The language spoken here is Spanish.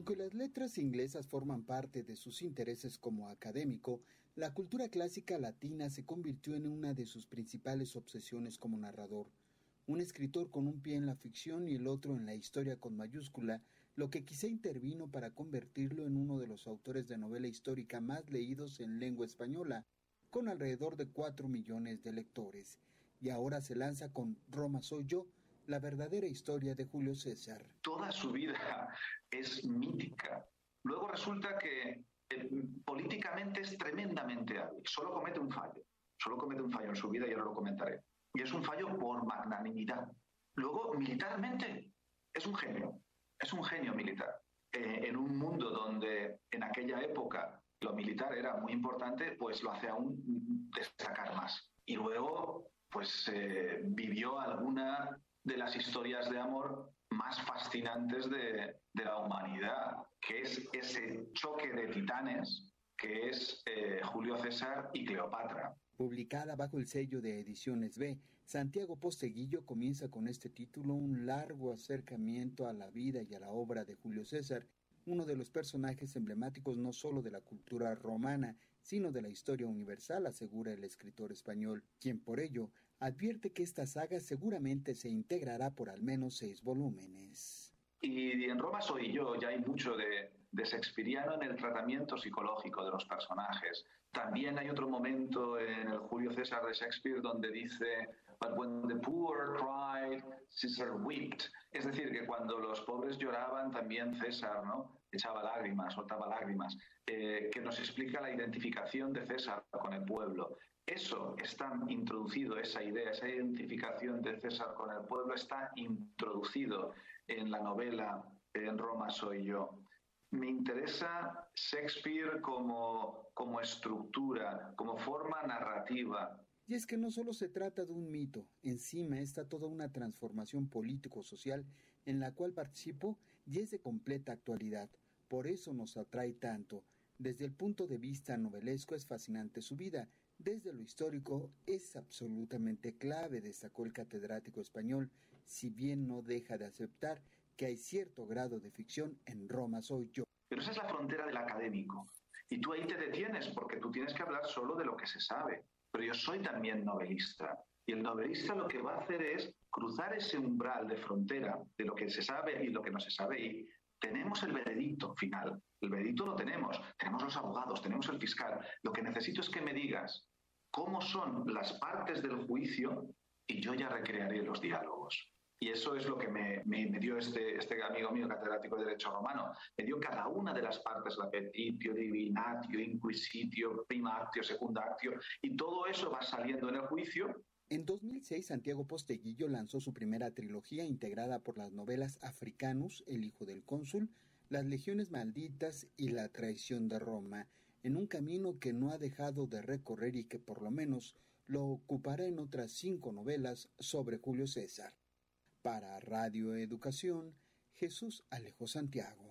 Aunque las letras inglesas forman parte de sus intereses como académico, la cultura clásica latina se convirtió en una de sus principales obsesiones como narrador. Un escritor con un pie en la ficción y el otro en la historia con mayúscula, lo que quizá intervino para convertirlo en uno de los autores de novela histórica más leídos en lengua española, con alrededor de cuatro millones de lectores. Y ahora se lanza con Roma soy yo, la verdadera historia de Julio César. Toda su vida es mítica. Luego resulta que eh, políticamente es tremendamente hábil. Solo comete un fallo. Solo comete un fallo en su vida y ahora lo comentaré. Y es un fallo por magnanimidad. Luego, militarmente, es un genio. Es un genio militar. Eh, en un mundo donde en aquella época lo militar era muy importante, pues lo hace aún destacar más. Y luego, pues eh, vivió alguna de las historias de amor más fascinantes de, la humanidad, que es ese choque de titanes que es eh, Julio César y Cleopatra. Publicada bajo el sello de Ediciones B, Santiago Posteguillo comienza con este título un largo acercamiento a la vida y a la obra de Julio César, uno de los personajes emblemáticos no solo de la cultura romana, sino de la historia universal, asegura el escritor español, quien por ello advierte que esta saga seguramente se integrará por al menos seis volúmenes. Y en Roma soy yo, ya hay mucho de, de Shakespeareano en el tratamiento psicológico de los personajes. También hay otro momento en el Julio César de Shakespeare donde dice, But when the poor cried, Caesar wept. Es decir, que cuando los pobres lloraban, también César ¿no? Echaba lágrimas, soltaba lágrimas, eh, que nos explica la identificación de César con el pueblo. Eso está introducido, esa idea, esa identificación de César con el pueblo está introducido en la novela En Roma soy yo. Me interesa Shakespeare como, como estructura, como forma narrativa, y es que no solo se trata de un mito, encima está toda una transformación político-social en la cual participo y es de completa actualidad. Por eso nos atrae tanto. Desde el punto de vista novelesco es fascinante su vida, desde lo histórico es absolutamente clave, destacó el catedrático español, si bien no deja de aceptar que hay cierto grado de ficción en Roma soy yo. Pero esa es la frontera del académico. Y tú ahí te detienes porque tú tienes que hablar solo de lo que se sabe pero yo soy también novelista. Y el novelista lo que va a hacer es cruzar ese umbral de frontera de lo que se sabe y lo que no se sabe. Y tenemos el veredicto final. El veredicto lo tenemos. Tenemos los abogados, tenemos el fiscal. Lo que necesito es que me digas cómo son las partes del juicio y yo ya recrearé los diálogos. Y eso es lo que me, dio este, este amigo mío, catedrático de Derecho Romano. Me dio cada una de las partes, la petitio, divinatio, inquisitio, primatio, secundatio, y todo eso va saliendo en el juicio en 2006, Santiago Posteguillo lanzó su primera trilogía integrada por las novelas Africanus, El hijo del cónsul, Las legiones malditas y La traición de Roma, en un camino que no ha dejado de recorrer y que por lo menos lo ocupará en otras cinco novelas sobre Julio César. Para Radio Educación, Jesús Alejo Santiago.